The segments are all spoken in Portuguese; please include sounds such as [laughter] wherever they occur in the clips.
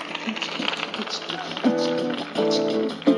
It's good. It's good. It's good. It's good.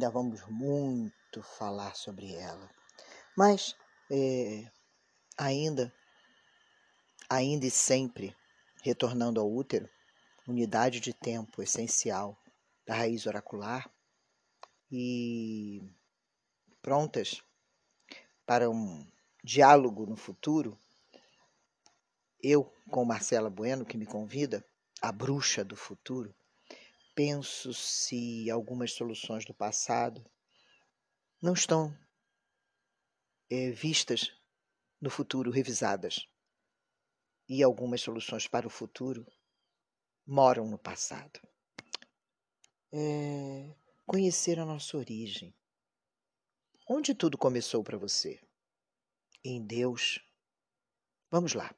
Ainda vamos muito falar sobre ela. Mas é, ainda, ainda e sempre, retornando ao útero, unidade de tempo essencial da raiz oracular e prontas para um diálogo no futuro, eu, com Marcela Bueno, que me convida, a bruxa do futuro, penso se algumas soluções do passado não estão é, vistas no futuro, revisadas. E algumas soluções para o futuro moram no passado. É, conhecer a nossa origem. Onde tudo começou para você? Em Deus. Vamos lá.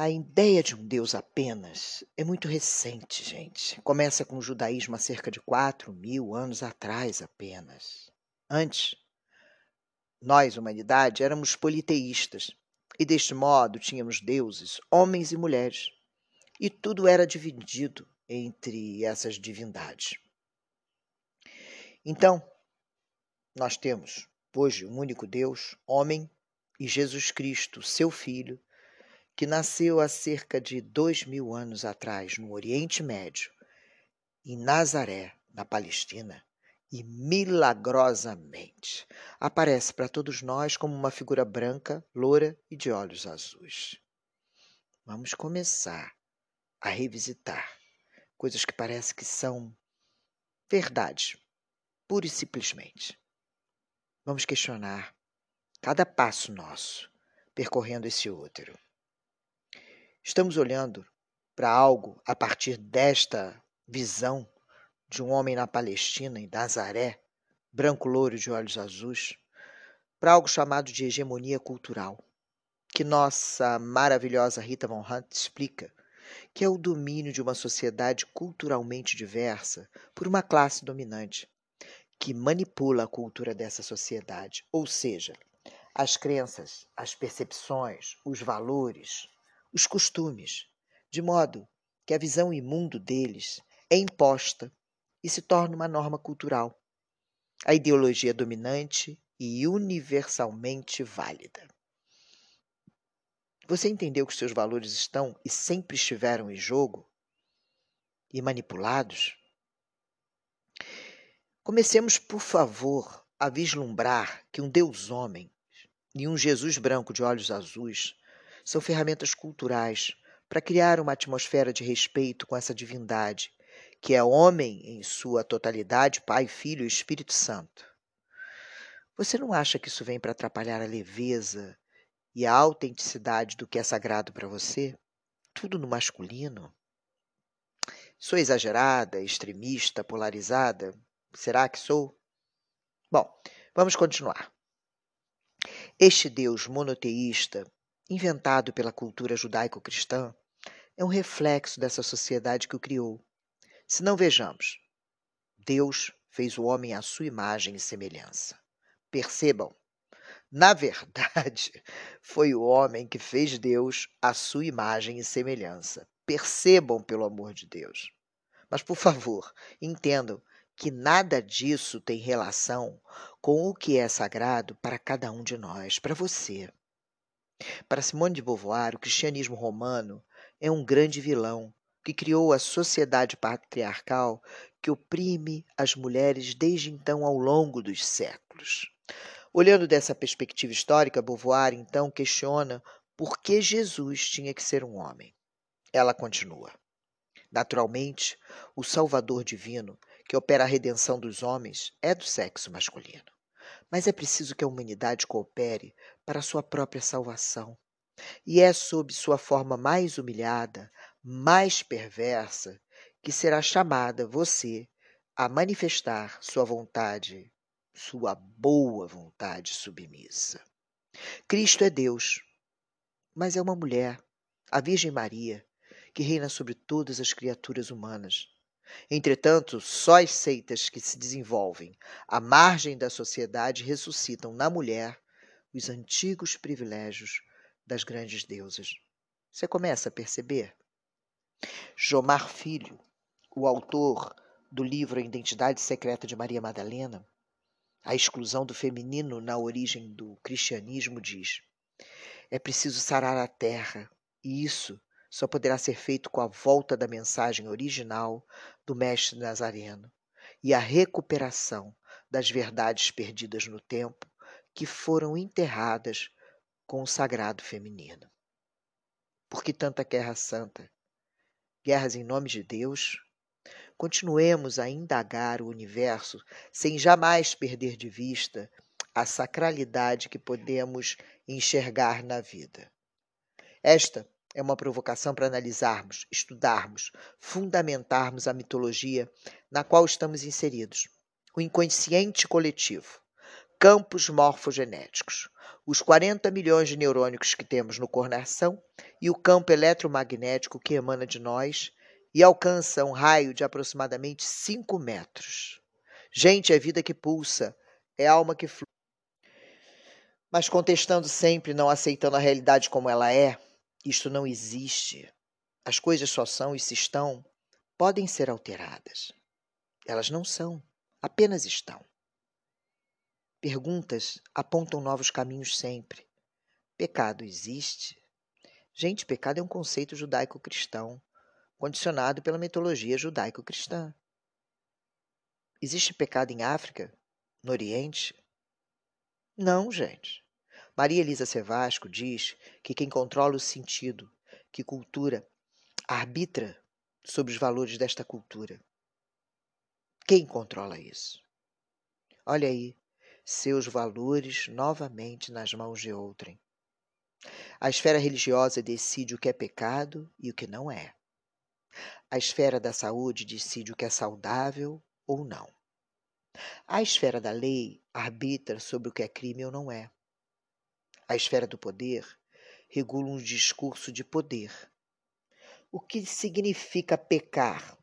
A ideia de um Deus apenas é muito recente, gente. Começa com o judaísmo há cerca de 4 mil anos atrás apenas. Antes, nós, humanidade, éramos politeístas e, deste modo, tínhamos deuses, homens e mulheres. E tudo era dividido entre essas divindades. Então, nós temos hoje um único Deus, homem, e Jesus Cristo, seu Filho, que nasceu há cerca de dois mil anos atrás no Oriente Médio, em Nazaré, na Palestina, e milagrosamente aparece para todos nós como uma figura branca, loura e de olhos azuis. Vamos começar a revisitar coisas que parece que são verdade, pura e simplesmente. Vamos questionar cada passo nosso percorrendo esse útero. Estamos olhando para algo a partir desta visão de um homem na Palestina, em Nazaré, branco louro de olhos azuis, para algo chamado de hegemonia cultural, que nossa maravilhosa Rita Von Hunt explica que é o domínio de uma sociedade culturalmente diversa por uma classe dominante, que manipula a cultura dessa sociedade, ou seja, as crenças, as percepções, os valores, os costumes, de modo que a visão imundo deles é imposta e se torna uma norma cultural, a ideologia dominante e universalmente válida. Você entendeu que seus valores estão e sempre estiveram em jogo e manipulados? Comecemos, por favor, a vislumbrar que um Deus homem e um Jesus branco de olhos azuis são ferramentas culturais para criar uma atmosfera de respeito com essa divindade, que é homem em sua totalidade, Pai, Filho e Espírito Santo. Você não acha que isso vem para atrapalhar a leveza e a autenticidade do que é sagrado para você? Tudo no masculino? Sou exagerada, extremista, polarizada? Será que sou? Bom, vamos continuar. Este Deus monoteísta inventado pela cultura judaico-cristã, é um reflexo dessa sociedade que o criou. Se não vejamos, Deus fez o homem à sua imagem e semelhança. Percebam, Na verdade, [laughs] foi o homem que fez Deus à sua imagem e semelhança. Percebam, pelo amor de Deus. Mas, por favor, entendam que nada disso tem relação com o que é sagrado para cada um de nós, para você. Para Simone de Beauvoir, o cristianismo romano é um grande vilão que criou a sociedade patriarcal que oprime as mulheres desde então ao longo dos séculos. Olhando dessa perspectiva histórica, Beauvoir então questiona por que Jesus tinha que ser um homem. Ela continua. Naturalmente, o Salvador divino, que opera a redenção dos homens, é do sexo masculino. Mas é preciso que a humanidade coopere para sua própria salvação. E é sob sua forma mais humilhada, mais perversa, que será chamada você a manifestar sua vontade sua boa vontade submissa. Cristo é Deus, mas é uma mulher, a Virgem Maria, que reina sobre todas as criaturas humanas. Entretanto, só as seitas que se desenvolvem à margem da sociedade ressuscitam na mulher os antigos privilégios das grandes deusas. Você começa a perceber? Jomar Filho, o autor do livro A Identidade Secreta de Maria Madalena, a exclusão do feminino na origem do cristianismo diz: é preciso sarar a terra, e isso só poderá ser feito com a volta da mensagem original do Mestre Nazareno e a recuperação das verdades perdidas no tempo que foram enterradas com o sagrado feminino. Por que tanta guerra santa? Guerras em nome de Deus continuemos a indagar o universo sem jamais perder de vista a sacralidade que podemos enxergar na vida. Esta é uma provocação para analisarmos, estudarmos, fundamentarmos a mitologia na qual estamos inseridos, o inconsciente coletivo, campos morfogenéticos, os 40 milhões de neurônicos que temos no coração e o campo eletromagnético que emana de nós e alcança um raio de aproximadamente 5 metros. Gente, é vida que pulsa, é alma que flui. Mas contestando sempre, não aceitando a realidade como ela é, isto não existe. As coisas só são e se estão, podem ser alteradas. Elas não são, apenas estão. Perguntas apontam novos caminhos sempre. Pecado existe? Gente, pecado é um conceito judaico-cristão condicionado pela mitologia judaico-cristã. Existe pecado em África? No Oriente? Não, gente. Maria Elisa Sevasco diz que quem controla o sentido, que cultura, arbitra sobre os valores desta cultura. Quem controla isso? Olha aí, seus valores novamente nas mãos de outrem. A esfera religiosa decide o que é pecado e o que não é. A esfera da saúde decide o que é saudável ou não. A esfera da lei arbitra sobre o que é crime ou não é. A esfera do poder regula um discurso de poder. O que significa pecar?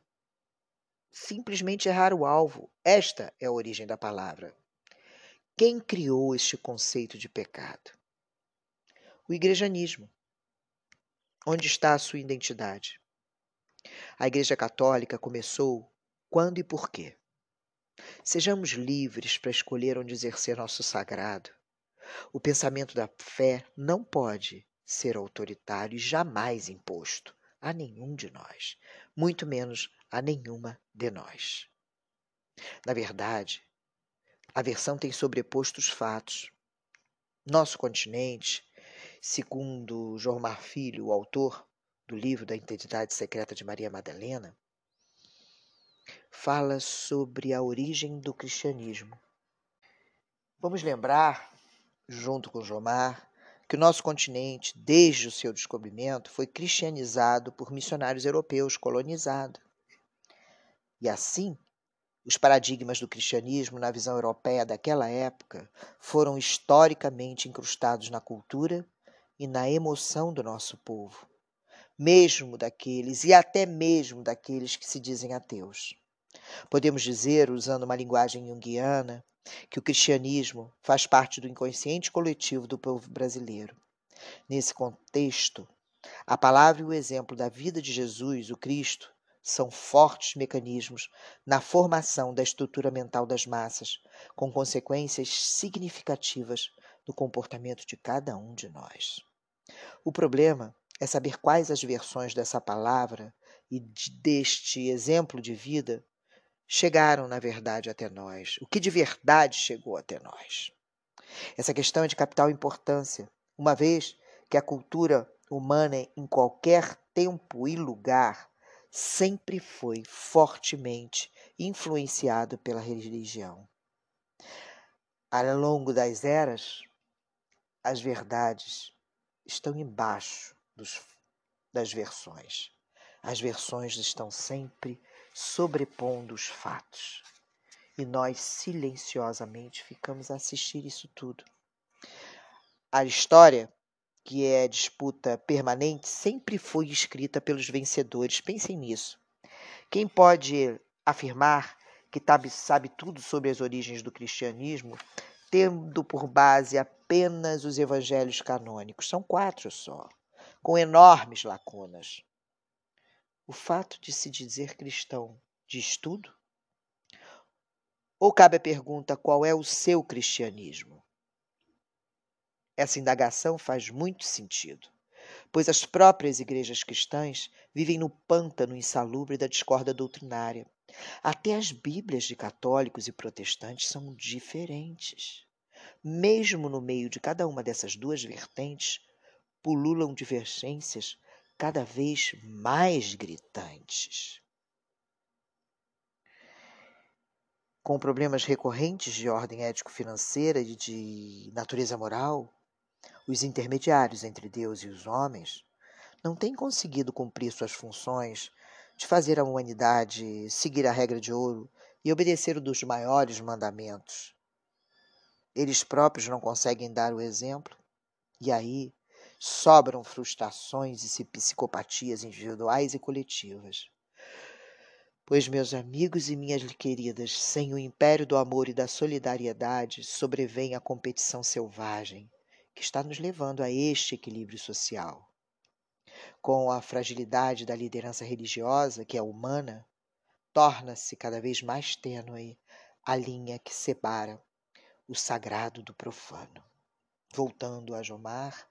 Simplesmente errar o alvo. Esta é a origem da palavra. Quem criou este conceito de pecado? O igrejanismo. Onde está a sua identidade? A Igreja Católica começou quando e por quê? Sejamos livres para escolher onde exercer nosso sagrado. O pensamento da fé não pode ser autoritário e jamais imposto a nenhum de nós, muito menos a nenhuma de nós. Na verdade, a versão tem sobreposto os fatos. Nosso continente, segundo João Filho, o autor, do livro da Identidade Secreta de Maria Madalena, fala sobre a origem do cristianismo. Vamos lembrar, junto com Jomar, que o nosso continente, desde o seu descobrimento, foi cristianizado por missionários europeus colonizados. E assim, os paradigmas do cristianismo na visão europeia daquela época foram historicamente incrustados na cultura e na emoção do nosso povo mesmo daqueles e até mesmo daqueles que se dizem ateus. Podemos dizer, usando uma linguagem junguiana, que o cristianismo faz parte do inconsciente coletivo do povo brasileiro. Nesse contexto, a palavra e o exemplo da vida de Jesus, o Cristo, são fortes mecanismos na formação da estrutura mental das massas, com consequências significativas no comportamento de cada um de nós. O problema é saber quais as versões dessa palavra e deste exemplo de vida chegaram, na verdade, até nós. O que de verdade chegou até nós? Essa questão é de capital importância, uma vez que a cultura humana, em qualquer tempo e lugar, sempre foi fortemente influenciado pela religião. Ao longo das eras, as verdades estão embaixo dos, das versões. As versões estão sempre sobrepondo os fatos. E nós silenciosamente ficamos a assistir isso tudo. A história que é disputa permanente, sempre foi escrita pelos vencedores. Pensem nisso. Quem pode afirmar que sabe tudo sobre as origens do cristianismo, tendo por base apenas os evangelhos canônicos? São quatro só, com enormes lacunas. O fato de se dizer cristão diz tudo? Ou cabe a pergunta: qual é o seu cristianismo? Essa indagação faz muito sentido, pois as próprias igrejas cristãs vivem no pântano insalubre da discórdia doutrinária. Até as Bíblias de católicos e protestantes são diferentes. Mesmo no meio de cada uma dessas duas vertentes, pululam divergências cada vez mais gritantes. Com problemas recorrentes de ordem ético-financeira e de natureza moral, os intermediários entre Deus e os homens não têm conseguido cumprir suas funções de fazer a humanidade seguir a regra de ouro e obedecer o dos maiores mandamentos. Eles próprios não conseguem dar o exemplo, e aí sobram frustrações e psicopatias individuais e coletivas. Pois, meus amigos e minhas queridas, sem o império do amor e da solidariedade sobrevém a competição selvagem, que está nos levando a este equilíbrio social. Com a fragilidade da liderança religiosa, que é humana, torna-se cada vez mais tênue a linha que separa o sagrado do profano. Voltando a Jomar,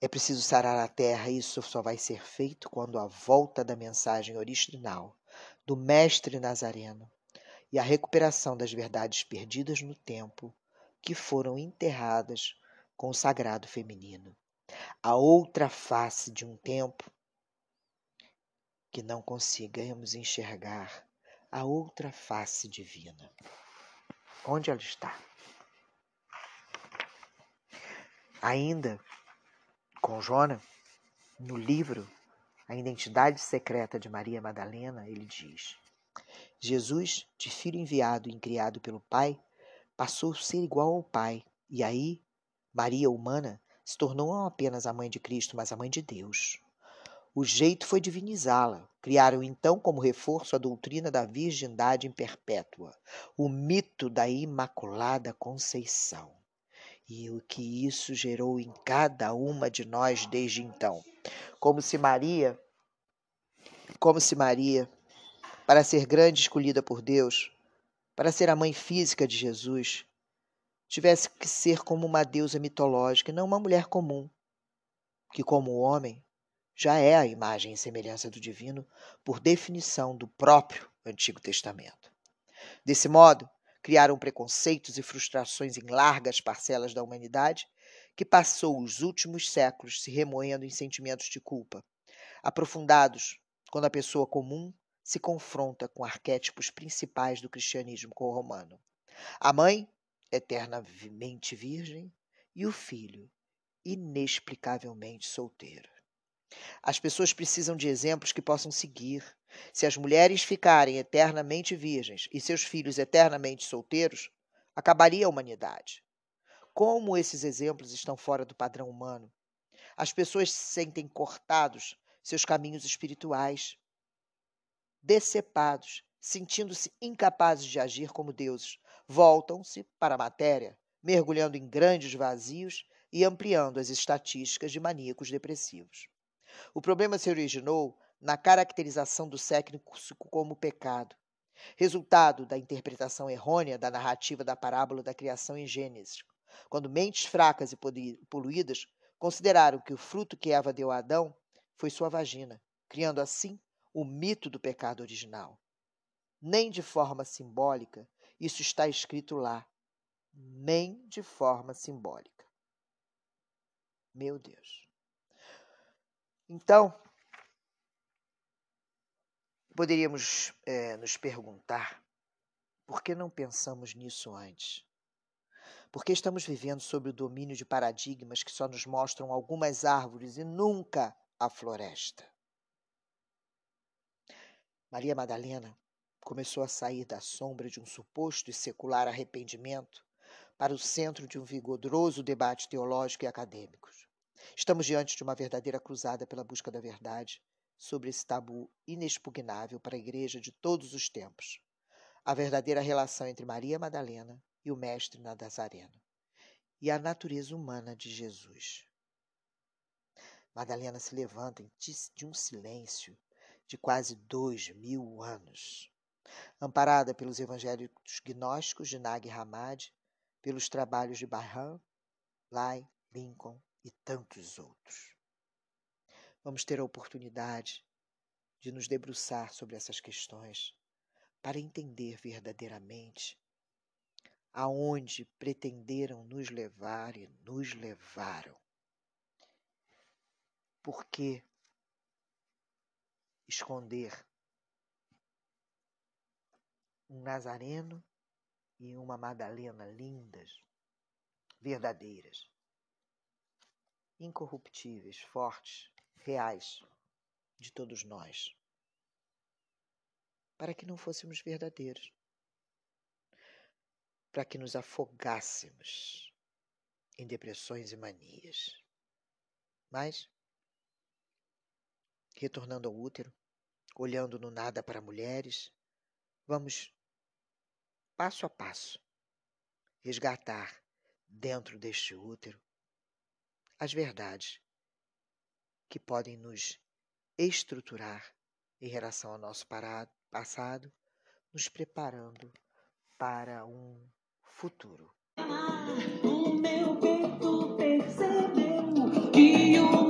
é preciso sarar a terra, e isso só vai ser feito quando a volta da mensagem original do Mestre Nazareno e a recuperação das verdades perdidas no tempo que foram enterradas com o sagrado feminino. A outra face de um tempo que não consigamos enxergar a outra face divina. Onde ela está? Ainda com Jona, no livro A Identidade Secreta de Maria Madalena, ele diz: Jesus, de filho enviado e criado pelo Pai, passou a ser igual ao Pai, e aí Maria, humana, se tornou não apenas a mãe de Cristo, mas a mãe de Deus. O jeito foi divinizá-la. Criaram então como reforço a doutrina da virgindade perpétua, o mito da Imaculada Conceição. E o que isso gerou em cada uma de nós desde então. Como se Maria, como se Maria, para ser grande escolhida por Deus, para ser a mãe física de Jesus, tivesse que ser como uma deusa mitológica e não uma mulher comum, que, como homem, já é a imagem e semelhança do divino por definição do próprio Antigo Testamento. Desse modo, criaram preconceitos e frustrações em largas parcelas da humanidade, que passou os últimos séculos se remoendo em sentimentos de culpa, aprofundados quando a pessoa comum se confronta com arquétipos principais do cristianismo romano. A mãe eternamente virgem, e o filho, inexplicavelmente solteiro. As pessoas precisam de exemplos que possam seguir. Se as mulheres ficarem eternamente virgens e seus filhos eternamente solteiros, acabaria a humanidade. Como esses exemplos estão fora do padrão humano? As pessoas se sentem cortados seus caminhos espirituais, decepados, sentindo-se incapazes de agir como deuses, voltam-se para a matéria, mergulhando em grandes vazios e ampliando as estatísticas de maníacos depressivos. O problema se originou na caracterização do sexo como pecado, resultado da interpretação errônea da narrativa da parábola da criação em Gênesis, quando mentes fracas e poluídas consideraram que o fruto que Eva deu a Adão foi sua vagina, criando assim o mito do pecado original. Nem de forma simbólica isso está escrito lá, nem de forma simbólica. Meu Deus. Então, poderíamos é, nos perguntar por que não pensamos nisso antes? Porque estamos vivendo sob o domínio de paradigmas que só nos mostram algumas árvores e nunca a floresta. Maria Madalena começou a sair da sombra de um suposto e secular arrependimento para o centro de um vigoroso debate teológico e acadêmico. Estamos diante de uma verdadeira cruzada pela busca da verdade sobre esse tabu inexpugnável para a igreja de todos os tempos. A verdadeira relação entre Maria Madalena e o Mestre Nazareno e a natureza humana de Jesus. Madalena se levanta de um silêncio de quase dois mil anos. Amparada pelos evangélicos gnósticos de Nag Hammadi, pelos trabalhos de Barham, Lai, Lincoln e tantos outros. Vamos ter a oportunidade de nos debruçar sobre essas questões para entender verdadeiramente aonde pretenderam nos levar e nos levaram. Por que esconder um Nazareno e uma Madalena lindas, verdadeiras, incorruptíveis, fortes, reais de todos nós, para que não fôssemos verdadeiros, para que nos afogássemos em depressões e manias. Mas, retornando ao útero, olhando no nada para mulheres, vamos passo a passo resgatar dentro deste útero as verdades que podem nos estruturar em relação ao nosso parado, passado, nos preparando para um futuro. O meu peito percebeu que o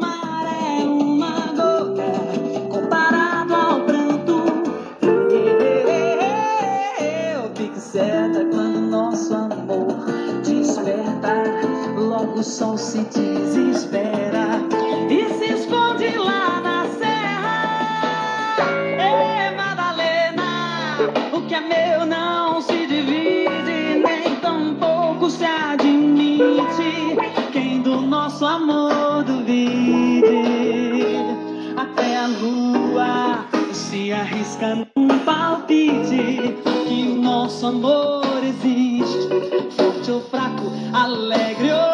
se desespera e se esconde lá na serra. Ei, Madalena, o que é meu não se divide, nem tampouco se admite. Quem do nosso amor duvide, até a lua se arrisca num palpite que o nosso amor existe, forte ou fraco, alegre ou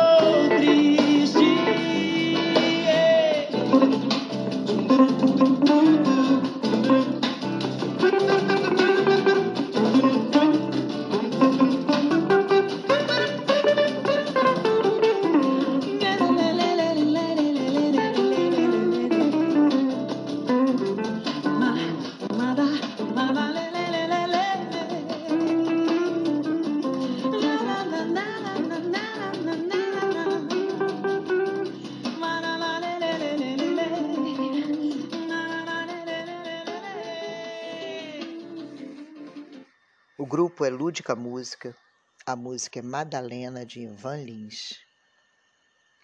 grupo é Lúdica Música, a música é Madalena de Ivan Lins.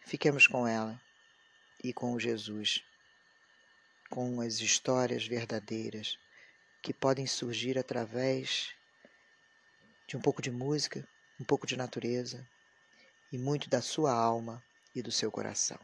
Fiquemos com ela e com Jesus, com as histórias verdadeiras que podem surgir através de um pouco de música, um pouco de natureza e muito da sua alma e do seu coração.